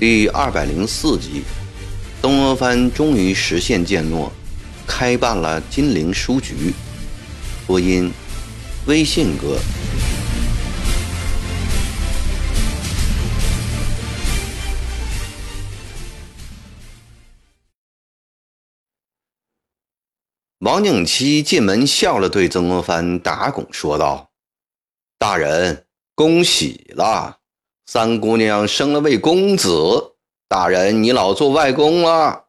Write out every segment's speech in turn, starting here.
第二百零四集，东阿藩终于实现建诺，开办了金陵书局。播音：微信哥。王景七进门笑了，对曾国藩打拱说道：“大人，恭喜了！三姑娘生了位公子，大人你老做外公了。”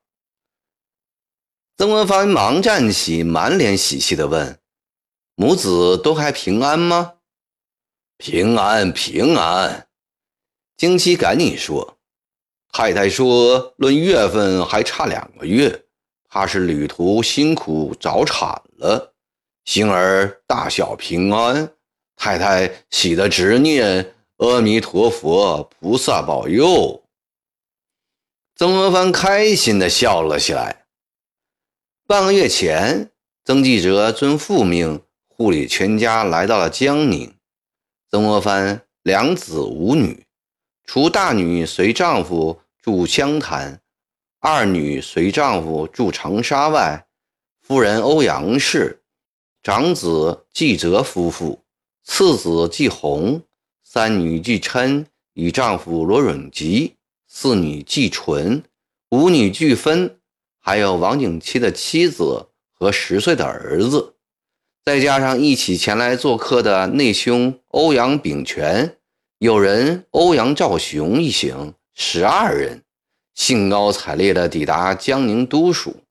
曾国藩忙站起，满脸喜气地问：“母子都还平安吗？”“平安，平安。”京七赶紧说：“太太说论月份还差两个月。”怕是旅途辛苦早产了，幸儿大小平安，太太喜得直念阿弥陀佛，菩萨保佑。曾国藩开心地笑了起来。半个月前，曾纪泽遵父命护理全家来到了江宁。曾国藩两子五女，除大女随丈夫住湘潭。二女随丈夫住长沙外，夫人欧阳氏，长子季泽夫妇，次子季红，三女季琛与丈夫罗永吉，四女季纯，五女季芬，还有王景七的妻子和十岁的儿子，再加上一起前来做客的内兄欧阳炳全，友人欧阳兆雄一行十二人。兴高采烈地抵达江宁都署，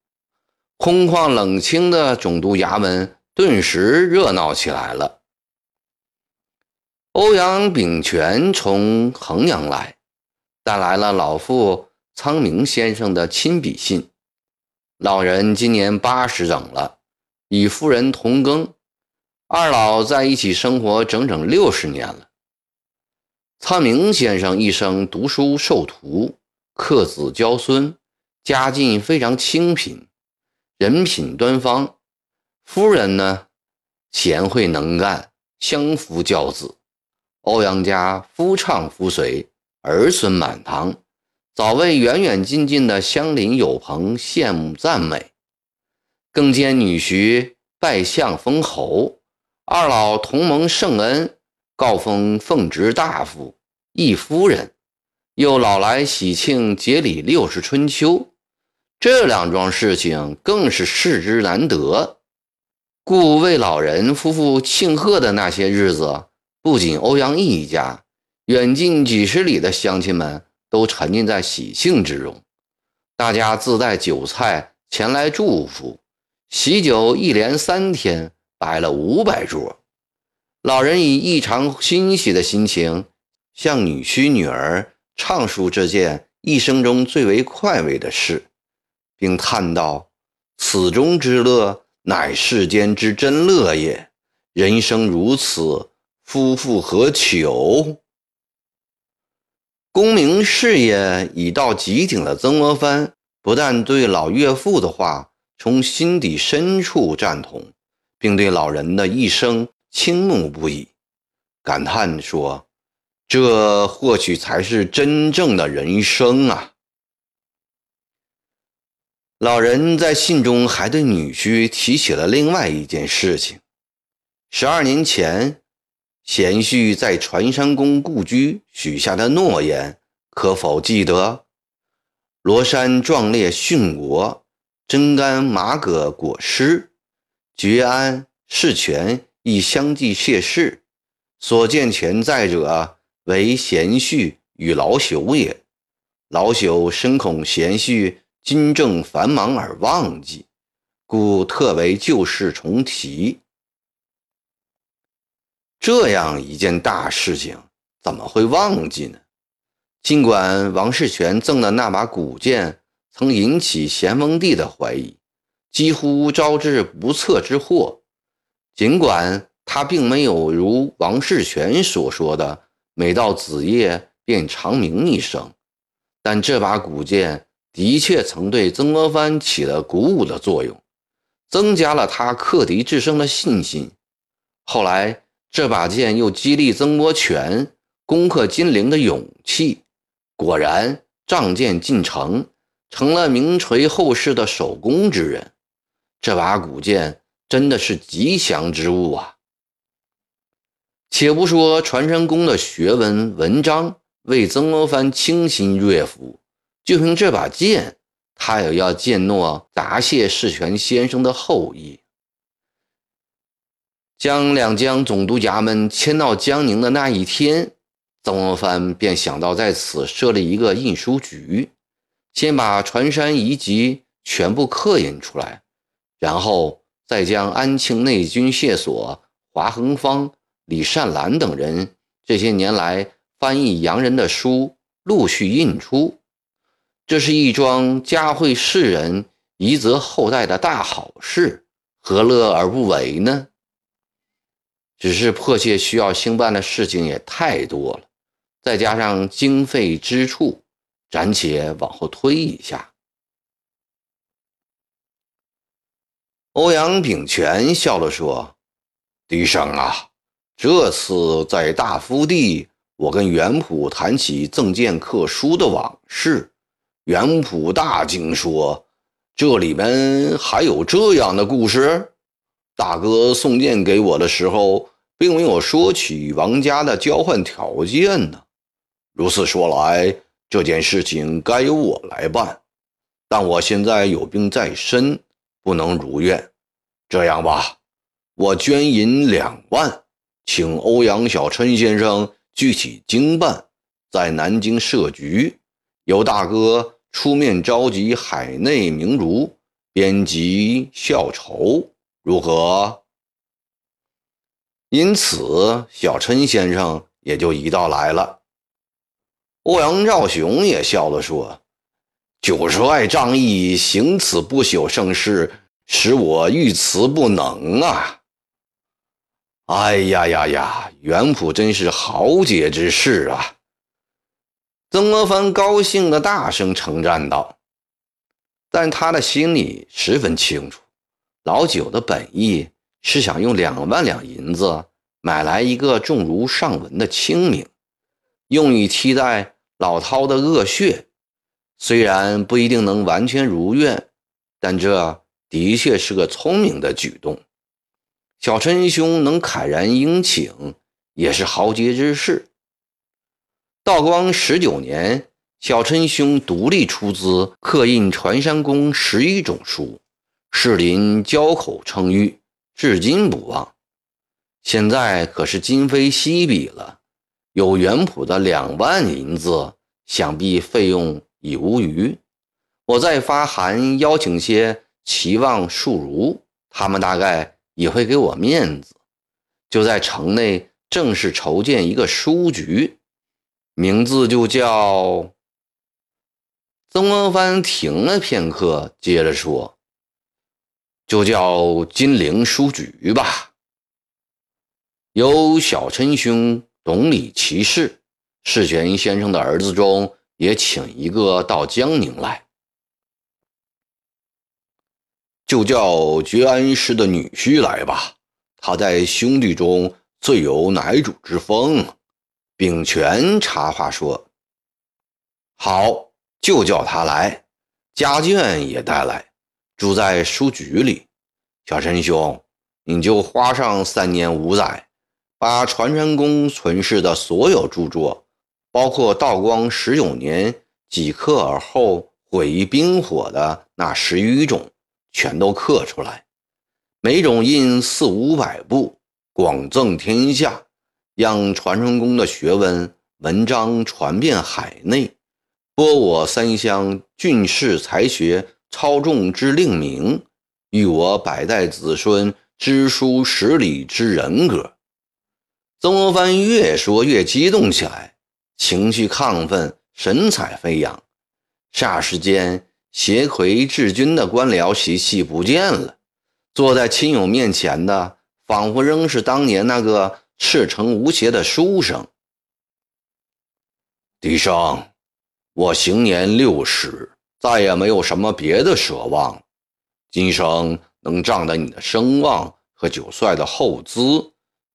空旷冷清的总督衙门顿时热闹起来了。欧阳秉权从衡阳来，带来了老父苍明先生的亲笔信。老人今年八十整了，与夫人同庚，二老在一起生活整整六十年了。苍明先生一生读书授徒。克子教孙，家境非常清贫，人品端方。夫人呢，贤惠能干，相夫教子。欧阳家夫唱妇随，儿孙满堂，早为远远近近的乡邻友朋羡慕赞美。更兼女婿拜相封侯，二老同盟圣恩，告封奉直大夫、义夫人。又老来喜庆节礼六十春秋，这两桩事情更是世之难得。故为老人夫妇庆贺的那些日子，不仅欧阳毅一家，远近几十里的乡亲们都沉浸在喜庆之中。大家自带酒菜前来祝福，喜酒一连三天摆了五百桌。老人以异常欣喜的心情向女婿女儿。畅述这件一生中最为快慰的事，并叹道：“此中之乐，乃世间之真乐也。人生如此，夫复何求？”功名事业已到极顶的曾国藩，不但对老岳父的话从心底深处赞同，并对老人的一生倾慕不已，感叹说。这或许才是真正的人生啊！老人在信中还对女婿提起了另外一件事情：十二年前，贤婿在传山公故居许下的诺言，可否记得？罗山壮烈殉国，真干马革裹尸，觉安世权亦相继谢世，所见潜在者。为贤婿与老朽也，老朽深恐贤婿今正繁忙而忘记，故特为旧事重提。这样一件大事情，怎么会忘记呢？尽管王世全赠的那把古剑曾引起咸丰帝的怀疑，几乎招致不测之祸，尽管他并没有如王世全所说的。每到子夜便长鸣一声，但这把古剑的确曾对曾国藩起了鼓舞的作用。增加了他克敌制胜的信心。后来，这把剑又激励曾国荃攻克金陵的勇气。果然，仗剑进城，成了名垂后世的守功之人。这把古剑真的是吉祥之物啊！且不说传山公的学问文章为曾国藩倾心悦服，就凭这把剑，他也要践诺答谢世权先生的厚意。将两江总督衙门迁到江宁的那一天，曾国藩便想到在此设立一个印书局，先把船山遗籍全部刻印出来，然后再将安庆内军械所华恒芳、李善兰等人这些年来翻译洋人的书陆续印出。这是一桩嘉惠世人、遗泽后代的大好事，何乐而不为呢？只是迫切需要兴办的事情也太多了，再加上经费支出，暂且往后推一下。欧阳炳全笑了说：“笛生啊，这次在大夫地，我跟元普谈起赠剑刻书的往事，元普大惊说：‘这里面还有这样的故事？’大哥送剑给我的时候。”并没有说起王家的交换条件呢。如此说来，这件事情该由我来办。但我现在有病在身，不能如愿。这样吧，我捐银两万，请欧阳小琛先生具体经办，在南京设局，由大哥出面召集海内名儒编辑校筹，如何？因此，小陈先生也就一道来了。欧阳兆雄也笑了，说：“九帅仗义，行此不朽盛世，使我欲辞不能啊！”哎呀呀呀，元普真是豪杰之士啊！曾国藩高兴的大声称赞道。但他的心里十分清楚，老九的本意。是想用两万两银子买来一个重如上文的清明，用以替代老饕的恶血。虽然不一定能完全如愿，但这的确是个聪明的举动。小陈兄能慨然应请，也是豪杰之士。道光十九年，小陈兄独立出资刻印传山公十一种书，士林交口称誉。至今不忘，现在可是今非昔比了。有原谱的两万银子，想必费用已无余。我再发函邀请些期望庶儒，他们大概也会给我面子。就在城内正式筹建一个书局，名字就叫……曾国藩停了片刻，接着说。就叫金陵书局吧。有小陈兄懂礼其事，世权先生的儿子中也请一个到江宁来。就叫觉安师的女婿来吧，他在兄弟中最有乃主之风。秉权插话说：“好，就叫他来，家眷也带来。”住在书局里，小陈兄，你就花上三年五载，把传山公存世的所有著作，包括道光十九年几刻而后毁于冰火的那十余种，全都刻出来，每种印四五百部，广赠天下，让传承公的学问文章传遍海内，播我三乡俊士才学。操纵之令名，育我百代子孙知书识礼之人格。曾国藩越说越激动起来，情绪亢奋，神采飞扬。霎时间，携魁治军的官僚习气不见了，坐在亲友面前的，仿佛仍是当年那个赤诚无邪的书生。笛生，我行年六十。再也没有什么别的奢望，今生能仗着你的声望和九帅的厚资，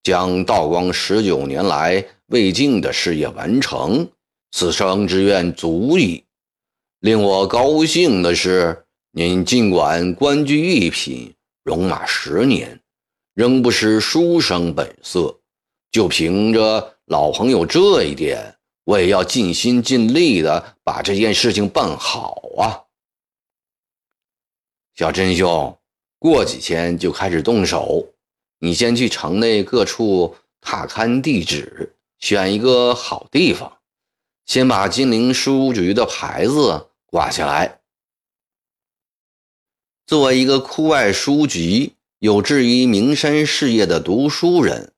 将道光十九年来未竟的事业完成，此生之愿足矣。令我高兴的是，您尽管官居一品，戎马十年，仍不失书生本色。就凭着老朋友这一点，我也要尽心尽力的把这件事情办好啊！小真兄，过几天就开始动手。你先去城内各处踏勘地址，选一个好地方，先把金陵书局的牌子挂下来。作为一个酷爱书籍有志于名山事业的读书人。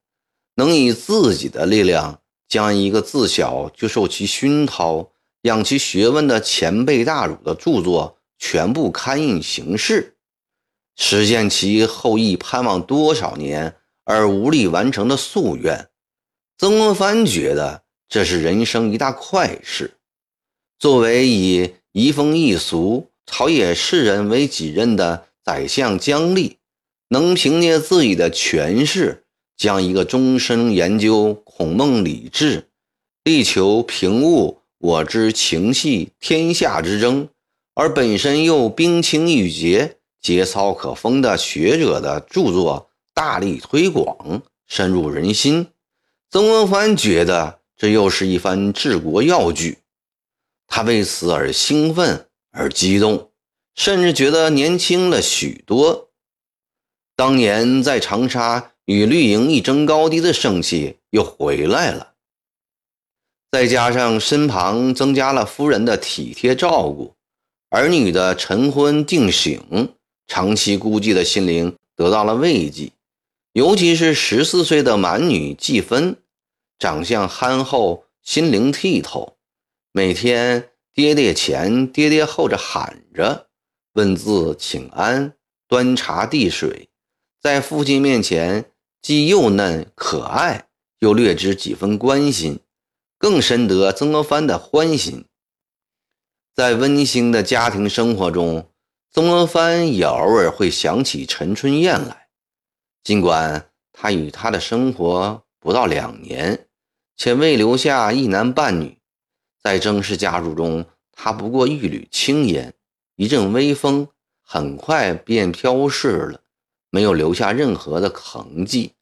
能以自己的力量将一个自小就受其熏陶、养其学问的前辈大儒的著作全部刊印行事，实现其后裔盼望多少年而无力完成的夙愿，曾国藩觉得这是人生一大快事。作为以移风易俗、朝野士人为己任的宰相姜立，能凭借自己的权势。将一个终身研究孔孟礼制，力求平悟我之情系天下之争，而本身又冰清玉洁、节操可风的学者的著作大力推广，深入人心。曾国藩觉得这又是一番治国要举，他为此而兴奋而激动，甚至觉得年轻了许多。当年在长沙。与绿营一争高低的盛气又回来了，再加上身旁增加了夫人的体贴照顾，儿女的晨昏定省，长期孤寂的心灵得到了慰藉。尤其是十四岁的满女季芬，长相憨厚，心灵剔透，每天爹爹前爹爹后着喊着，问字请安，端茶递水，在父亲面前。既幼嫩可爱，又略知几分关心，更深得曾国藩的欢心。在温馨的家庭生活中，曾国藩也偶尔会想起陈春燕来。尽管他与她的生活不到两年，且未留下一男半女，在曾氏家族中，他不过一缕青烟，一阵微风，很快便飘逝了。没有留下任何的痕迹，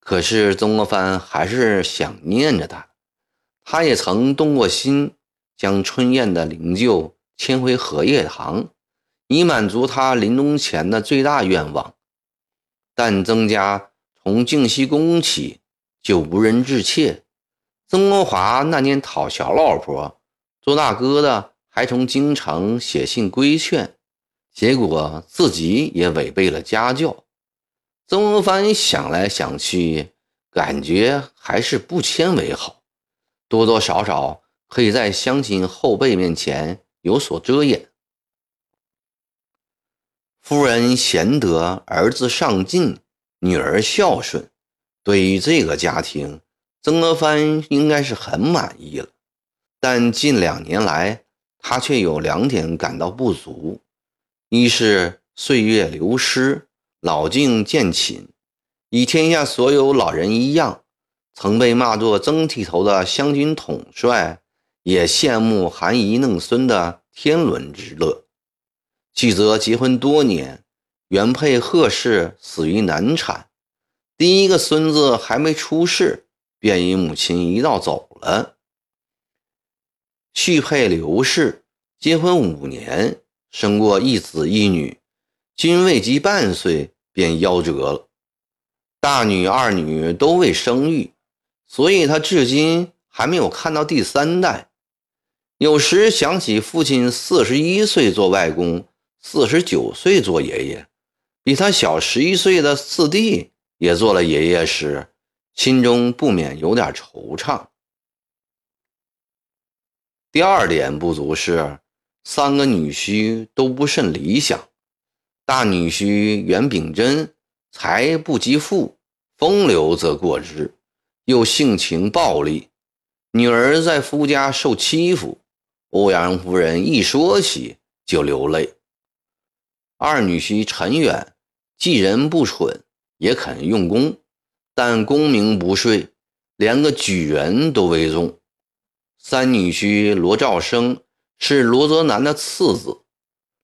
可是曾国藩还是想念着他。他也曾动过心，将春燕的灵柩迁回荷叶塘，以满足他临终前的最大愿望。但曾家从靖熙宫起就无人致妾。曾国华那年讨小老婆，做大哥的还从京城写信规劝。结果自己也违背了家教，曾国藩想来想去，感觉还是不签为好，多多少少可以在乡亲后辈面前有所遮掩。夫人贤德，儿子上进，女儿孝顺，对于这个家庭，曾国藩应该是很满意了。但近两年来，他却有两点感到不足。一是岁月流失，老境渐侵，与天下所有老人一样，曾被骂作曾剃头的湘军统帅，也羡慕含饴弄孙的天伦之乐。继则结婚多年，原配贺氏死于难产，第一个孙子还没出世，便与母亲一道走了。续配刘氏结婚五年。生过一子一女，均未及半岁便夭折了。大女、二女都未生育，所以他至今还没有看到第三代。有时想起父亲四十一岁做外公，四十九岁做爷爷，比他小十一岁的四弟也做了爷爷时，心中不免有点惆怅。第二点不足是。三个女婿都不甚理想，大女婿袁秉贞才不及父，风流则过之，又性情暴戾。女儿在夫家受欺负，欧阳夫人一说起就流泪。二女婿陈远既人不蠢，也肯用功，但功名不遂，连个举人都未中。三女婿罗兆生是罗泽南的次子，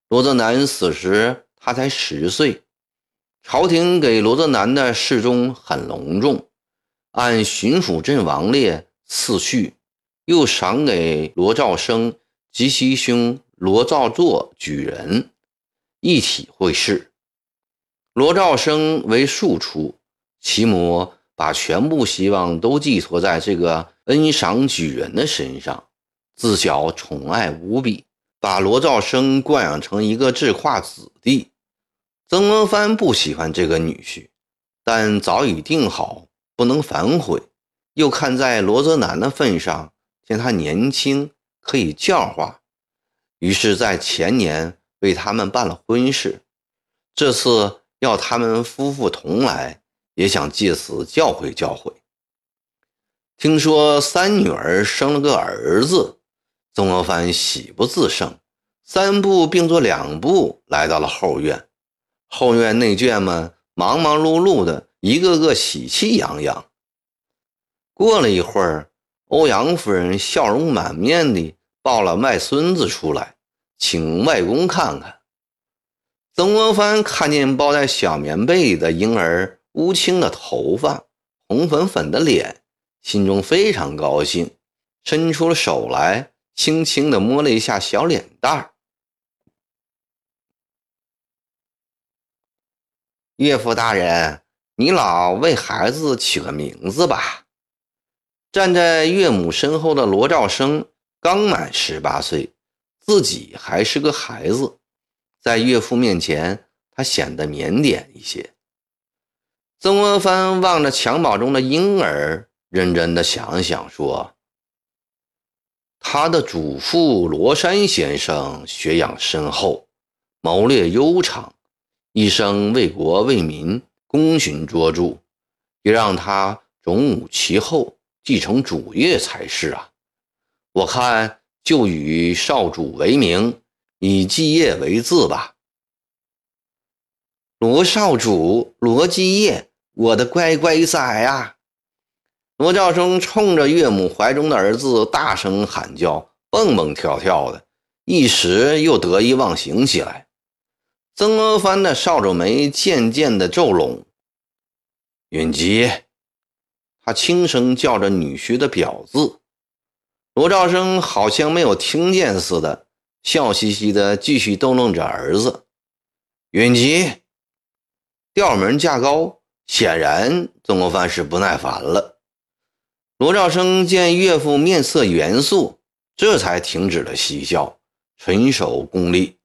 罗泽南死时他才十岁。朝廷给罗泽南的侍中很隆重，按巡抚阵王列次序，又赏给罗兆生及其兄罗兆作举人。一体会试。罗兆生为庶出，其母把全部希望都寄托在这个恩赏举人的身上，自小宠爱无比，把罗兆生惯养成一个智化子弟。曾国藩不喜欢这个女婿，但早已定好，不能反悔。又看在罗泽南的份上，见他年轻，可以教化，于是，在前年。为他们办了婚事，这次要他们夫妇同来，也想借此教诲教诲。听说三女儿生了个儿子，曾国藩喜不自胜，三步并作两步来到了后院。后院内眷们忙忙碌碌的，一个个喜气洋洋。过了一会儿，欧阳夫人笑容满面地抱了外孙子出来。请外公看看。曾国藩看见包在小棉被里的婴儿乌青的头发、红粉粉的脸，心中非常高兴，伸出了手来，轻轻地摸了一下小脸蛋儿。岳父大人，你老为孩子取个名字吧。站在岳母身后的罗兆生刚满十八岁。自己还是个孩子，在岳父面前，他显得腼腆一些。曾国藩望着襁褓中的婴儿，认真的想想说：“他的祖父罗山先生学养深厚，谋略悠长，一生为国为民，功勋卓著，也让他荣武其后，继承主业才是啊！我看。”就以少主为名，以基业为字吧。罗少主，罗基业，我的乖乖仔啊！罗兆生冲着岳母怀中的儿子大声喊叫，蹦蹦跳跳的，一时又得意忘形起来。曾国藩的少皱眉渐渐的皱拢。允吉，他轻声叫着女婿的表字。罗兆生好像没有听见似的，笑嘻嘻的继续逗弄着儿子。允吉，调门价高，显然曾国藩是不耐烦了。罗兆生见岳父面色严肃，这才停止了嬉笑，垂手恭立。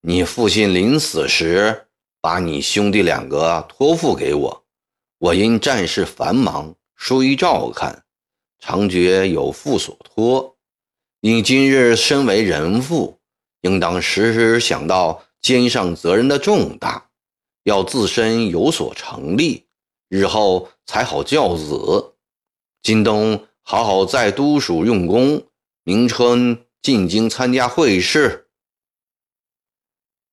你父亲临死时，把你兄弟两个托付给我，我因战事繁忙，疏于照看。常觉有负所托，你今日身为人父，应当时时想到肩上责任的重大，要自身有所成立，日后才好教子。今冬好好在都署用功，明春进京参加会试。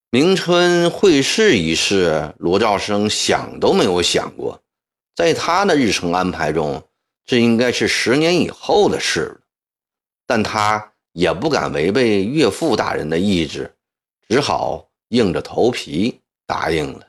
明春会试一事，罗兆生想都没有想过，在他的日程安排中。这应该是十年以后的事了，但他也不敢违背岳父大人的意志，只好硬着头皮答应了。